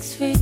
things feel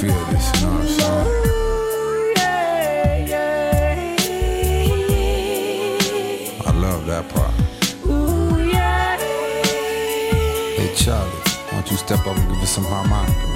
feel this, you know what I'm saying? Love that part. Hey Charlie, why don't you step up and give us some harmonica?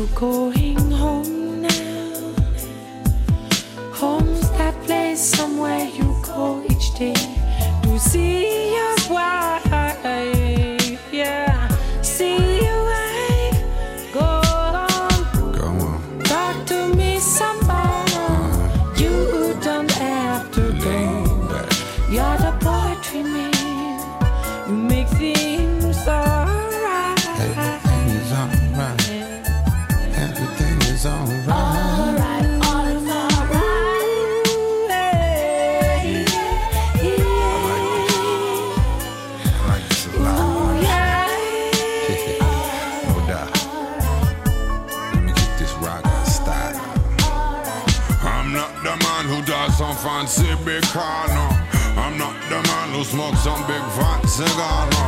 you going? See big no. Uh. I'm not the man who smokes some big fat cigar, no.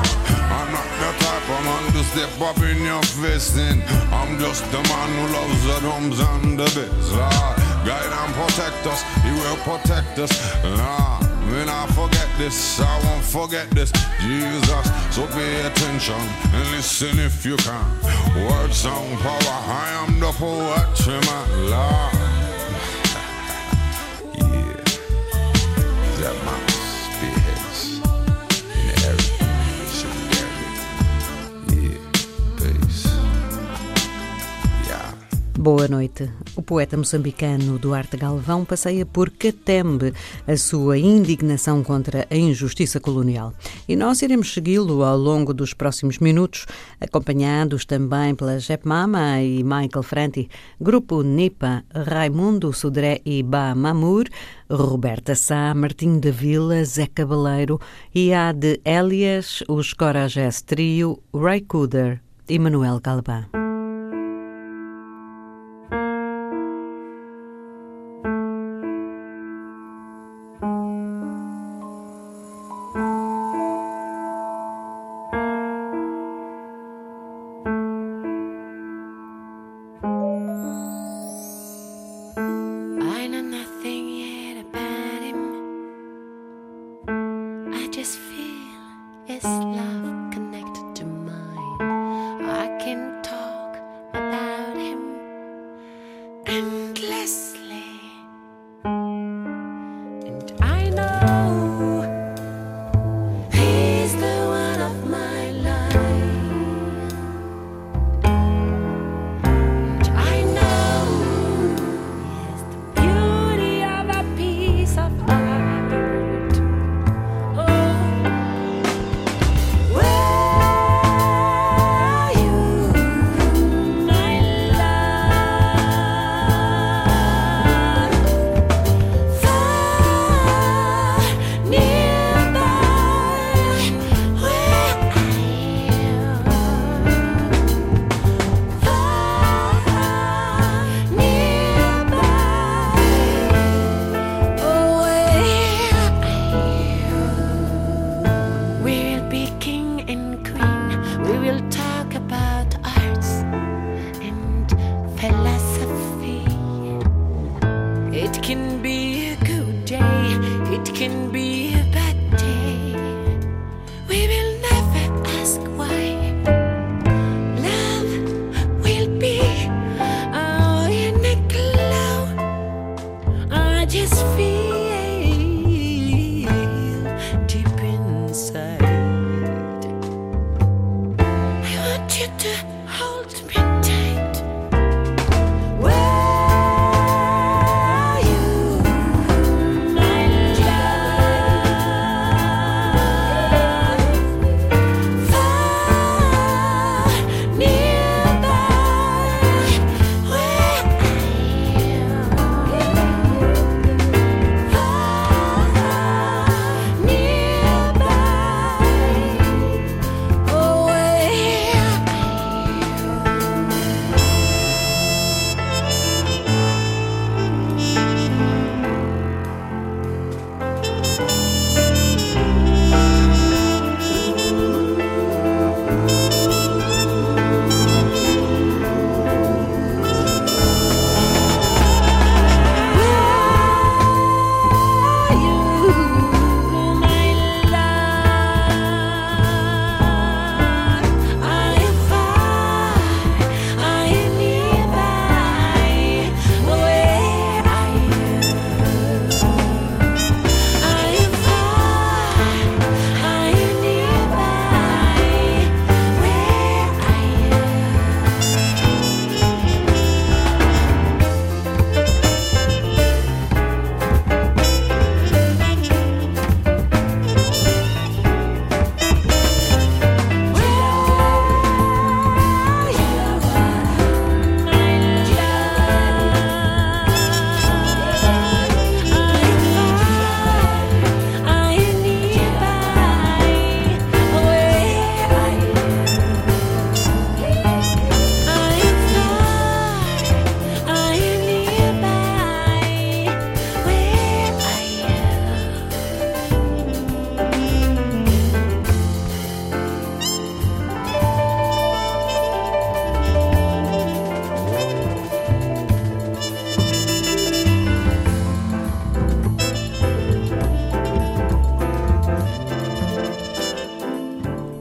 I'm not the type of man to step up in your fist, and I'm just the man who loves the drums and the bass. Lord, uh. guide and protect us, He will protect us. Lord, when I forget this, I won't forget this. Jesus, so pay attention and listen if you can. Word, sound, power, I am the poet, my Lord. Boa noite. O poeta moçambicano Duarte Galvão passeia por Catembe a sua indignação contra a injustiça colonial. E nós iremos segui-lo ao longo dos próximos minutos, acompanhados também pela Jep Mama e Michael Franti, Grupo Nipa, Raimundo Sudré e Ba Mamur, Roberta Sá, Martinho da Vila, Zé Cabaleiro e de Elias, os Corajés Trio, Ray Cooder e Manuel Galvão.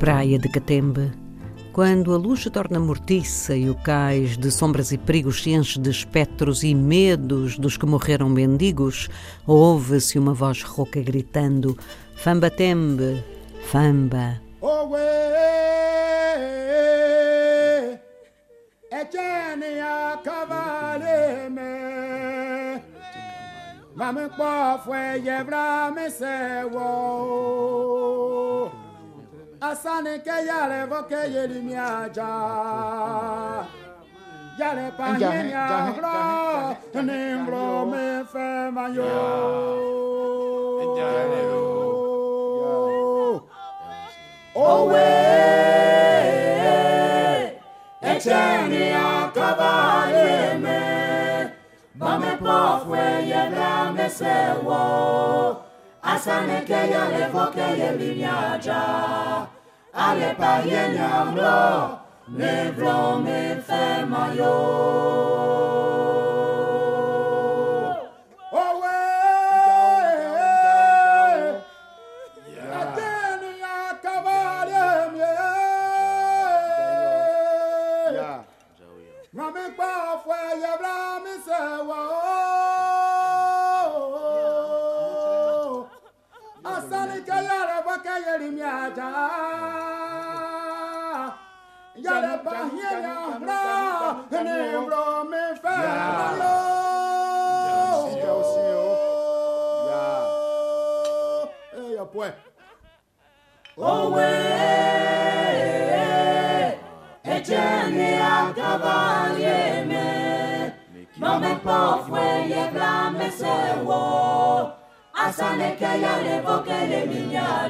Praia de Catembe, quando a luz se torna mortiça e o cais de sombras e perigos se enche de espectros e medos dos que morreram mendigos, ouve-se uma voz rouca gritando: Famba Tembe, Famba. Cavaleme, Mame Pofwe Yevra Mesewo, asane ke yare voke yeli miaja. Yare pa hinya bro nimbro me fe mayo. Owe echeni pofwe yedame sewo asaneke ya levoke ye limiaja ale pa ye nyamlo ne vlo me fe mayo. raja yare bahira ra. Ne bro me fa lo. Sio sio ya eh ya. Pues. Oh we echene a me no me po fue yebra me se wo asane que ya le boque de mi ya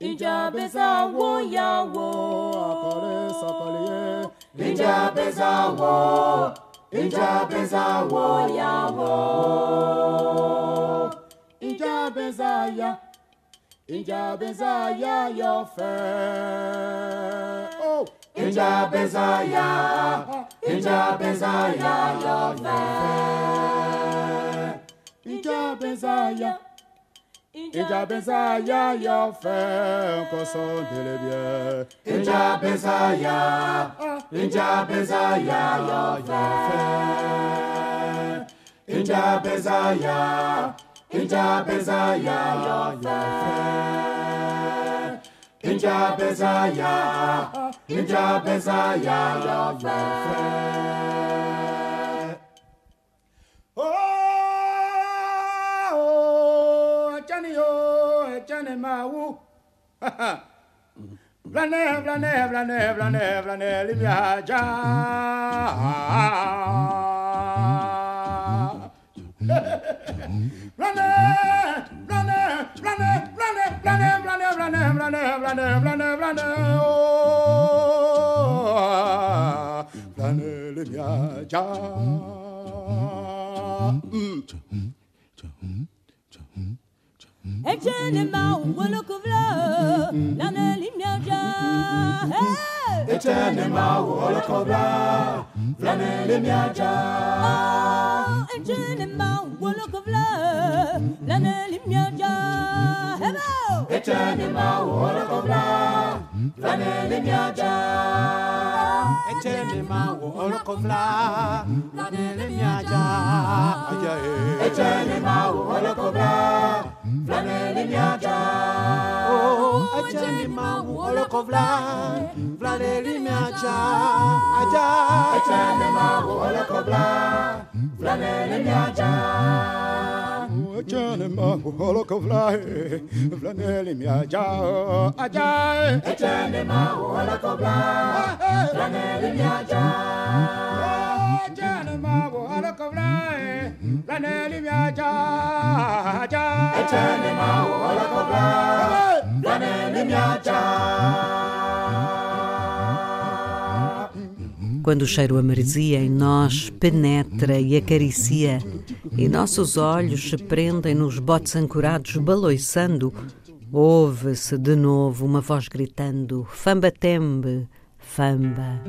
Ija beza wo ya wo akore sakale Ija beza wo. Ija beza wo ya wo Ija ya. Ija ya yo fe. Oh. Ija ya. Ija ya yo fe. Ija ya. Inja Ijabesaya yóò fẹ́ kọ́sọ́ délé bíẹ́. Ijabesaya Ijabesaya yóò fẹ́. Ijabesaya Ijabesaya yóò fẹ́. Ijabesaya Ijabesaya yóò fẹ́. Oh, my woo. Blane, blane, blane, blane, blane, liviaja. Blane, blane, blane, blane, blane, blane, blane, blane, blane, blane, blane, oh, blane, lana limyaja. Echene Éternellement, Wolokobla, l'année lumière. Éternellement, Wolokobla, l'année lumière. Éternellement, Wolokobla, l'année lumière. Éternellement, Wolokobla, l'année lumière. Éternellement, Wolokobla, l'année lumière. Éternellement, Wolokobla, Vlanelimiacha Oh, achani oh, oloko vla. Vlanelimiacha Acha. Achani mangu oloko vla. Vlanelimiacha Echene mangu oloko vla. Vlanelimiacha Acha. Echene mangu oloko vla. Ah, Vlanelimiacha oh, Echene mangu ma limiaja. Quando o cheiro amaresia em nós penetra e acaricia, e nossos olhos se prendem nos botes ancorados, baloiçando, ouve-se de novo uma voz gritando: Famba tembe, famba.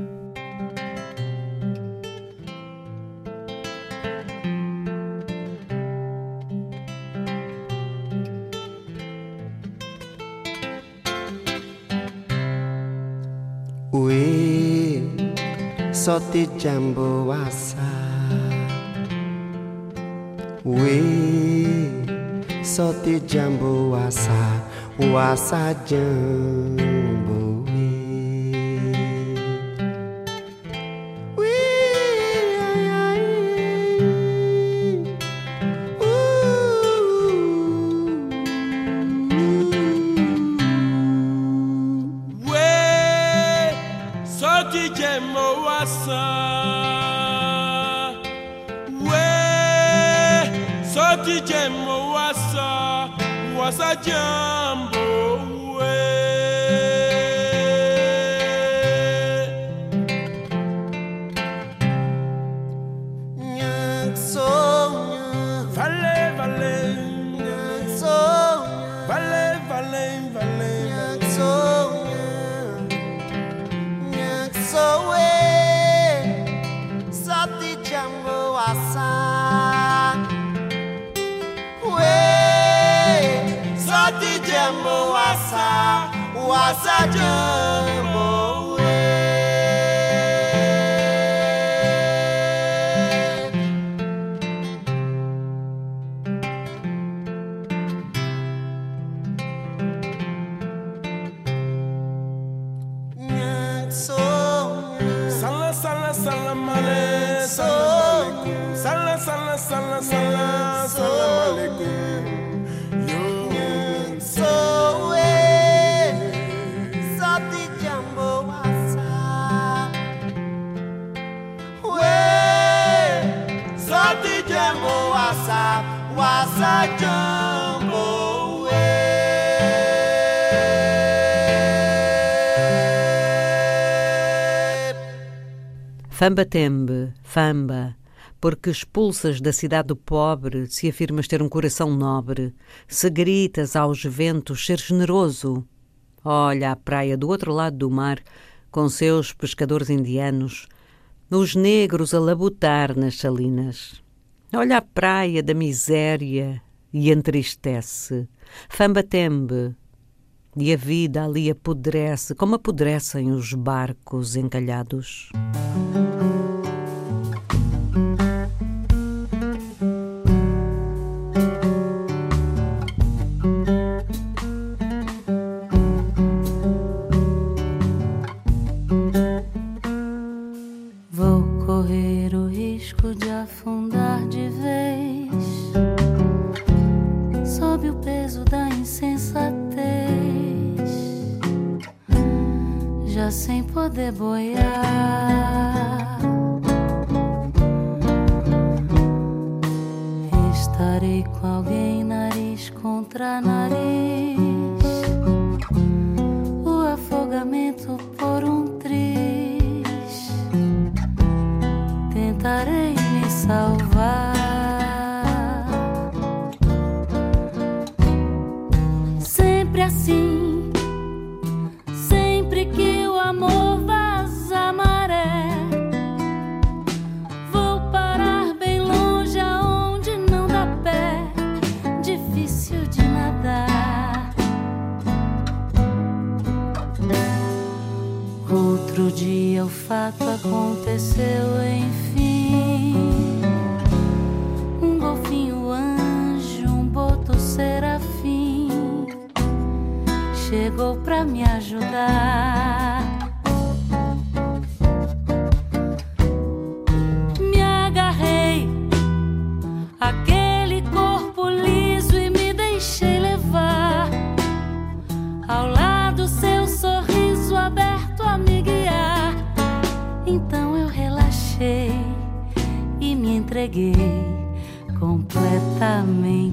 soti jambu wasa. We soti jambu wasa wasa jeng. Wasa Wasa jambo we wasa Wasa jambo Famba tembe, famba, porque expulsas da cidade do pobre, se afirmas ter um coração nobre, se gritas aos ventos ser generoso. Olha a praia do outro lado do mar, com seus pescadores indianos, os negros a labutar nas salinas. Olha a praia da miséria e entristece. Famba tembe, e a vida ali apodrece, como apodrecem os barcos encalhados. Dia o fato aconteceu, enfim. Um golfinho anjo, um boto serafim chegou pra me ajudar. Entreguei completamente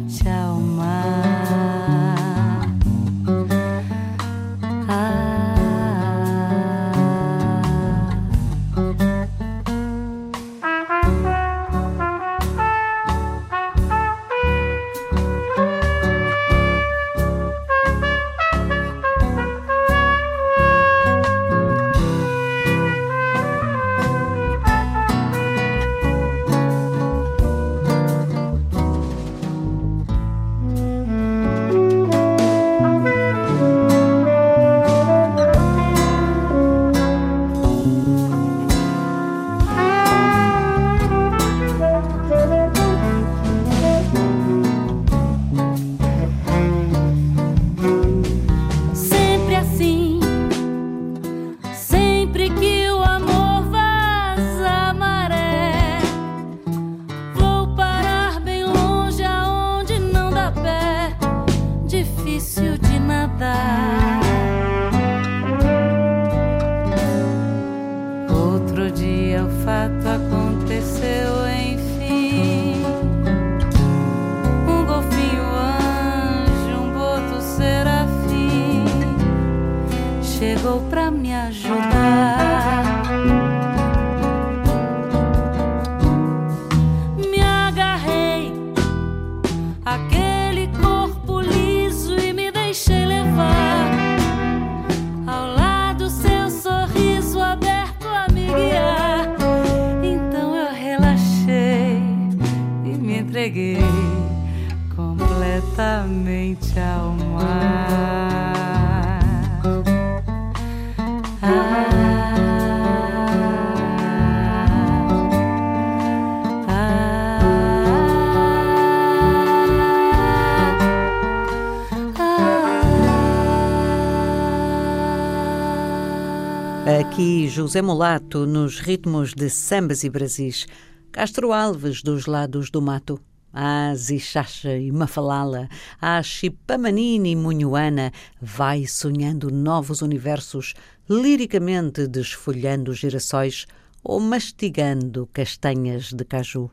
José Mulato nos ritmos de sambas e brasis. Castro Alves dos lados do mato. A Zichacha e Mafalala, a Chipamanini e Munhuana vai sonhando novos universos, liricamente desfolhando girassóis ou mastigando castanhas de caju.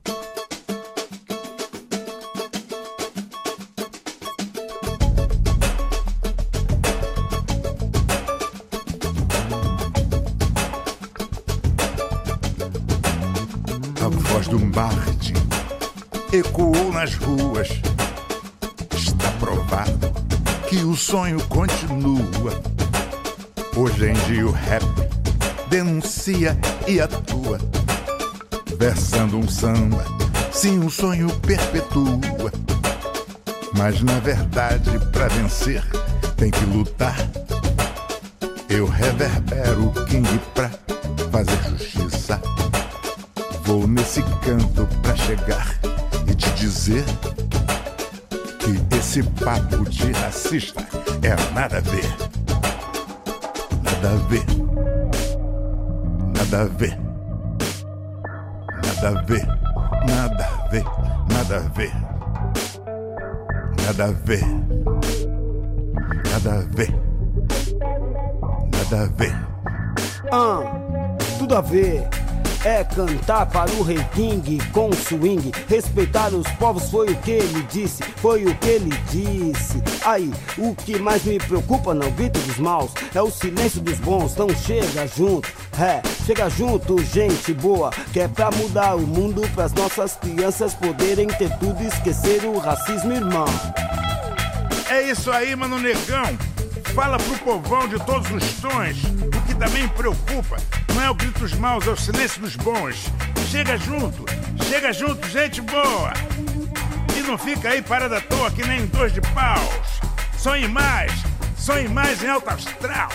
Ecoou nas ruas. Está provado que o sonho continua. Hoje em dia o rap denuncia e atua. Versando um samba, sim, um sonho perpetua. Mas na verdade, pra vencer, tem que lutar. Eu reverbero o King pra fazer justiça. Vou nesse canto pra chegar e te dizer que esse papo de racista é nada a ver. Nada a ver. Nada a ver. Nada a ver. Nada a ver. Nada a ver. Nada a ver. Nada a ver. Nada a ver. Ah, tudo a ver. É cantar para o rei King com swing. Respeitar os povos foi o que ele disse, foi o que ele disse. Aí, o que mais me preocupa não grito dos maus, é o silêncio dos bons. Então chega junto, é, chega junto, gente boa. Que é pra mudar o mundo, pras nossas crianças poderem ter tudo e esquecer o racismo, irmão. É isso aí, mano negão. Fala pro povão de todos os tons. O que também preocupa não é o grito dos maus, é o silêncio dos bons. Chega junto, chega junto, gente boa. E não fica aí parada à toa que nem dois de paus. Sonhe mais, sonhe mais em alto astral.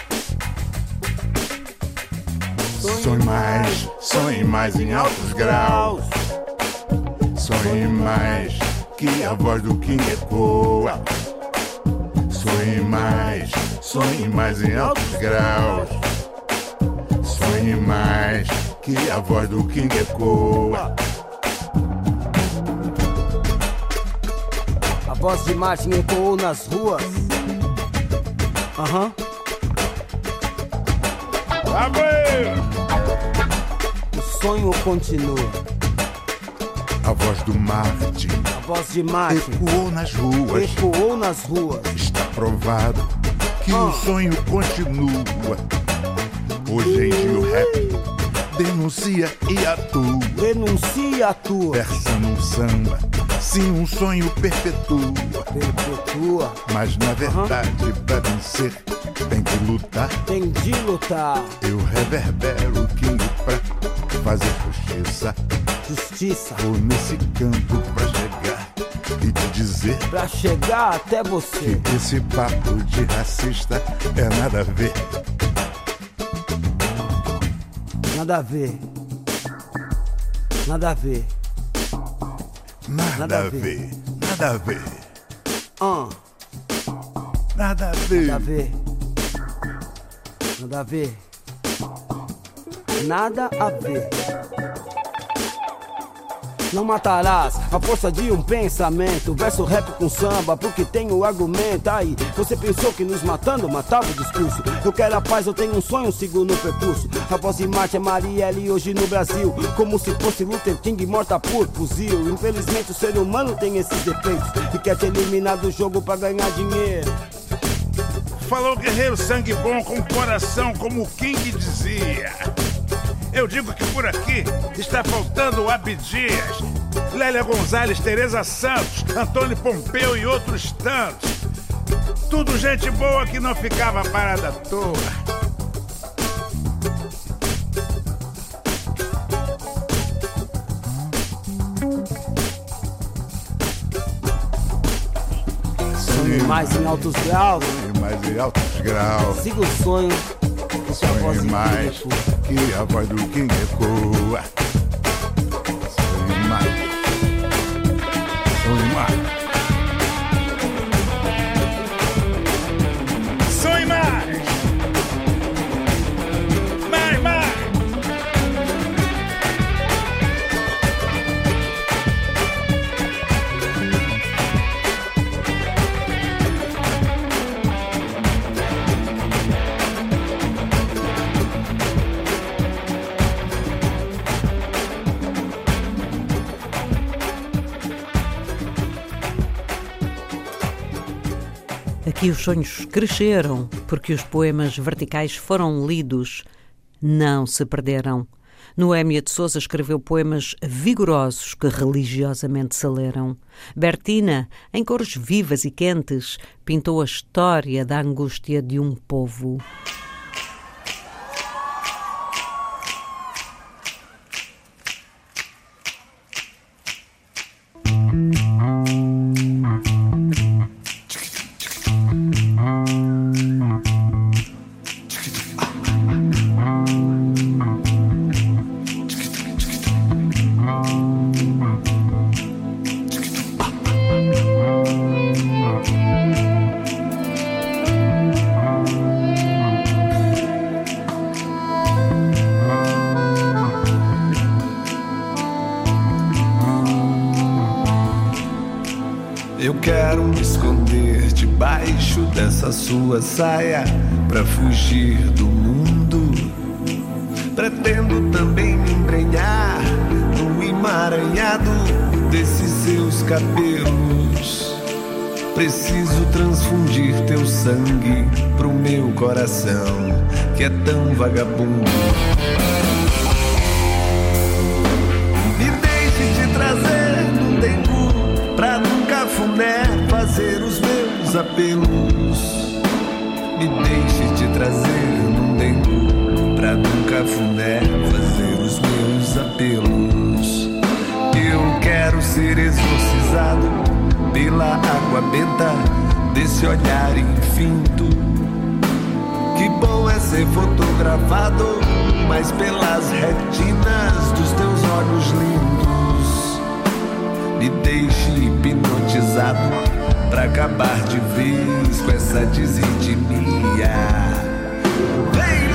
Sonhe mais, sonhe mais em altos graus. Sonhe mais que a voz do King ecoa. Sonhe mais, sonhe mais em altos graus. Sonhe mais que a voz do King ecoa. A voz de Martin ecoou nas ruas. Aham. O sonho continua. A voz do Marte A voz de Martin ecoou nas ruas. ecoou nas ruas. Está provado que o sonho continua. Hoje em dia o rap denuncia e atua. Denuncia a tua. Versando um samba, sim, um sonho perpetua. Perpetua. Mas na verdade, pra vencer, tem que lutar. Tem de lutar. Eu reverbero o King pra fazer justiça. Justiça. Vou nesse canto pra chegar e te dizer Pra chegar até você. que esse papo de racista é nada a ver. Nada a ver. Nada a ver. Nada, Nada a a ver. Nada a ver. Ah, Nada a ver. nada a ver. Nada a ver. Nada a ver. Não matarás a força de um pensamento. Verso rap com samba, porque tenho argumento. Aí, você pensou que nos matando matava o discurso. Eu quero a paz, eu tenho um sonho, sigo no percurso. A voz de Marte é Marielle hoje no Brasil. Como se fosse Luther King morta por fuzil. Infelizmente o ser humano tem esses defeitos e quer te eliminar do jogo pra ganhar dinheiro. Falou guerreiro sangue bom com coração, como o King dizia. Eu digo que por aqui está faltando Abdias, Lélia Gonzalez, Tereza Santos, Antônio Pompeu e outros tantos. Tudo gente boa que não ficava parada à toa. Sonho mais em altos graus, E mais em altos graus. siga o sonho. Sua voz mais ecoa. que a voz do King ecoa. Sonhe mais. Sonhe mais. Aqui os sonhos cresceram porque os poemas verticais foram lidos, não se perderam. Noémia de Souza escreveu poemas vigorosos que religiosamente se leram. Bertina, em cores vivas e quentes, pintou a história da angústia de um povo. Debaixo dessa sua saia pra fugir do mundo. Pretendo também me embrenhar no emaranhado desses seus cabelos. Preciso transfundir teu sangue pro meu coração, que é tão vagabundo. Meus apelos. Me deixe te trazer no dengo Pra nunca funé fazer os meus apelos. Eu quero ser exorcizado Pela água benta Desse olhar infinto. Que bom é ser fotografado, mas pelas retinas dos teus olhos lindos. Me deixe hipnotizado pra acabar de vez com essa desritmia. Vem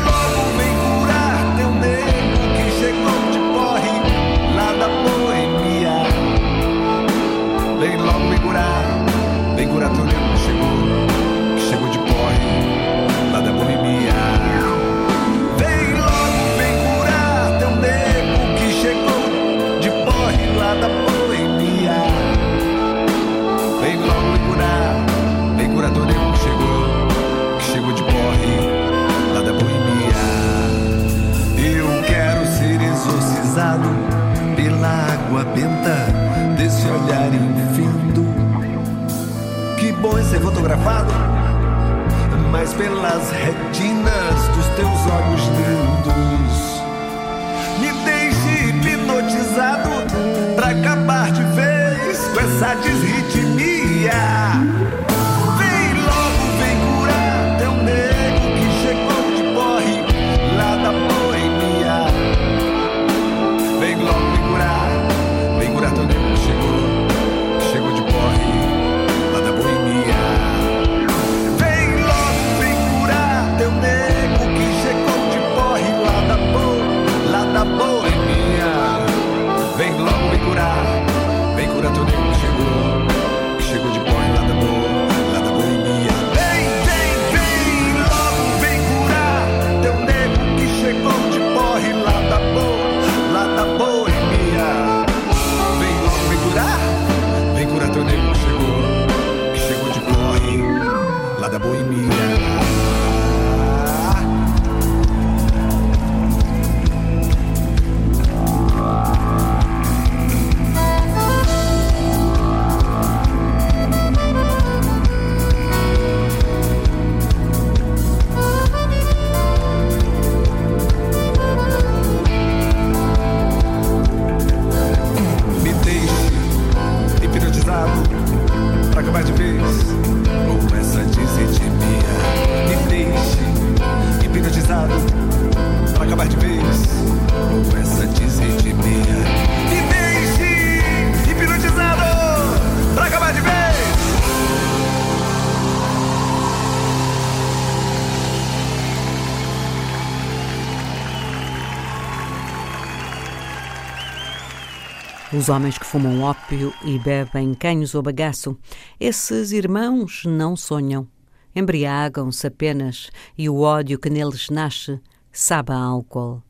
Os homens que fumam ópio e bebem canhos ou bagaço, esses irmãos não sonham. Embriagam-se apenas e o ódio que neles nasce sabe a álcool.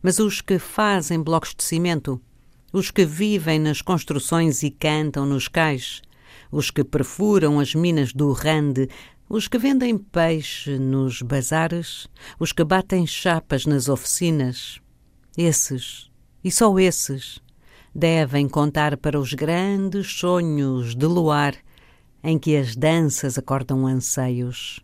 Mas os que fazem blocos de cimento, os que vivem nas construções e cantam nos cais, os que perfuram as minas do Rande, os que vendem peixe nos bazares, os que batem chapas nas oficinas, esses, e só esses, devem contar para os grandes sonhos de luar em que as danças acordam anseios.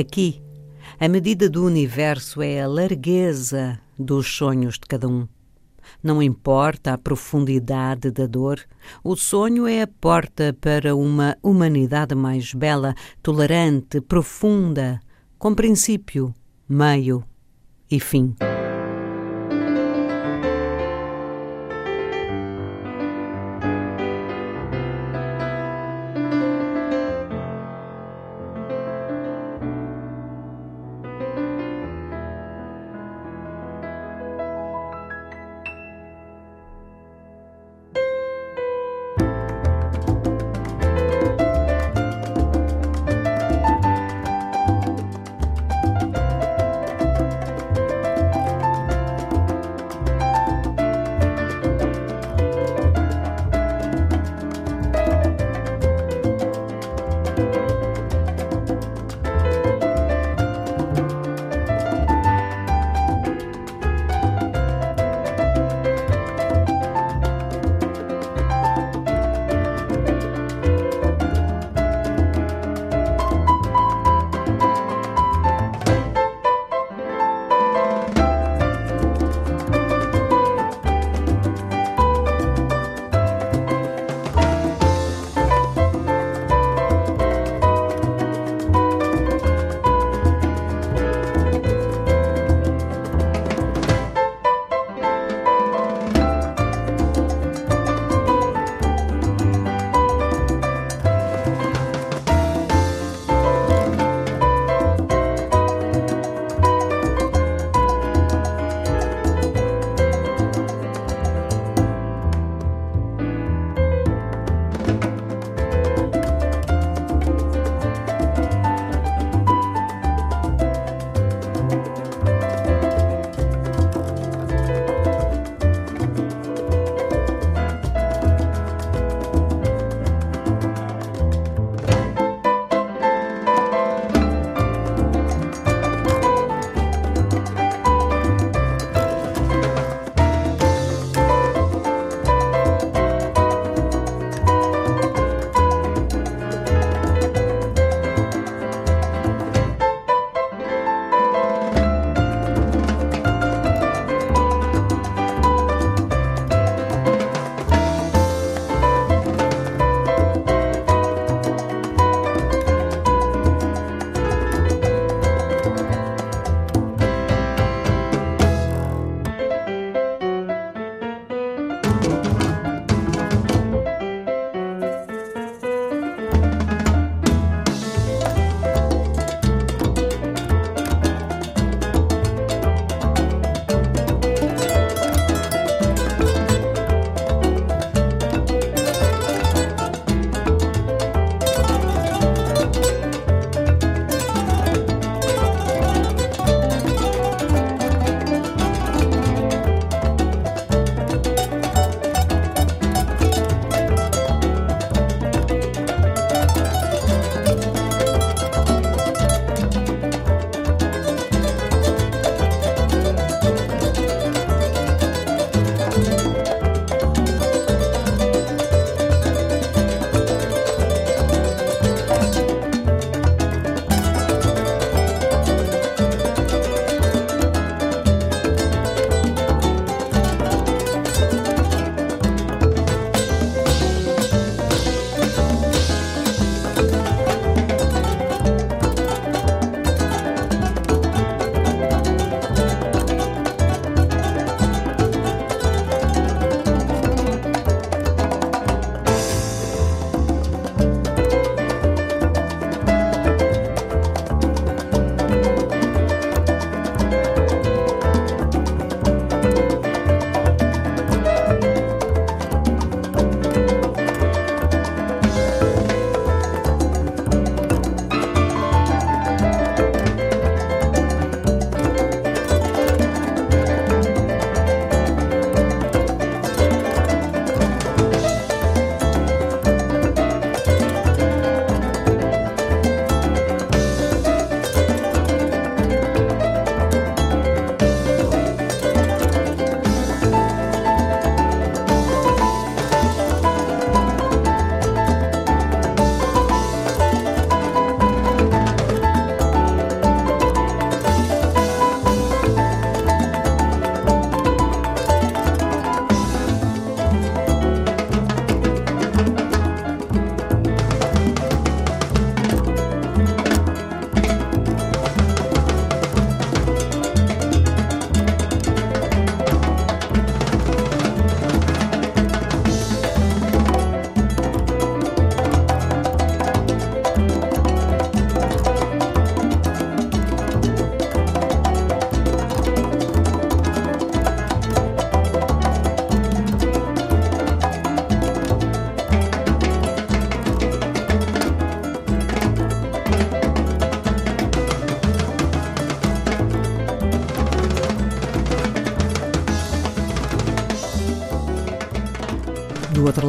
Aqui, a medida do universo é a largueza dos sonhos de cada um. Não importa a profundidade da dor, o sonho é a porta para uma humanidade mais bela, tolerante, profunda, com princípio, meio e fim.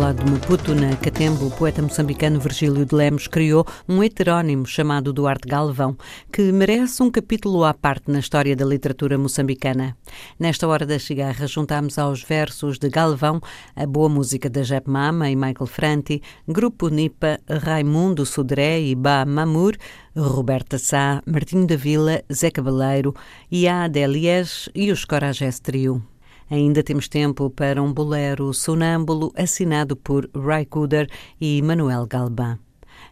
Lado de Maputo, na Catembo, o poeta moçambicano Virgílio de Lemos criou um heterónimo chamado Duarte Galvão, que merece um capítulo à parte na história da literatura moçambicana. Nesta hora da cigarra, juntamos aos versos de Galvão a boa música da Jep Mama e Michael Franti, Grupo Nipa, Raimundo Sodré e Ba Mamur, Roberta Sá, Martinho da Vila, Zé Cabaleiro, Iá Delies e os Coragés Trio. Ainda temos tempo para um bolero sonâmbulo assinado por Ray Cooder e Manuel Galban.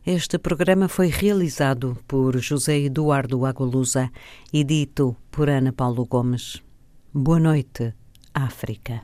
Este programa foi realizado por José Eduardo Agualusa e dito por Ana Paulo Gomes. Boa noite, África.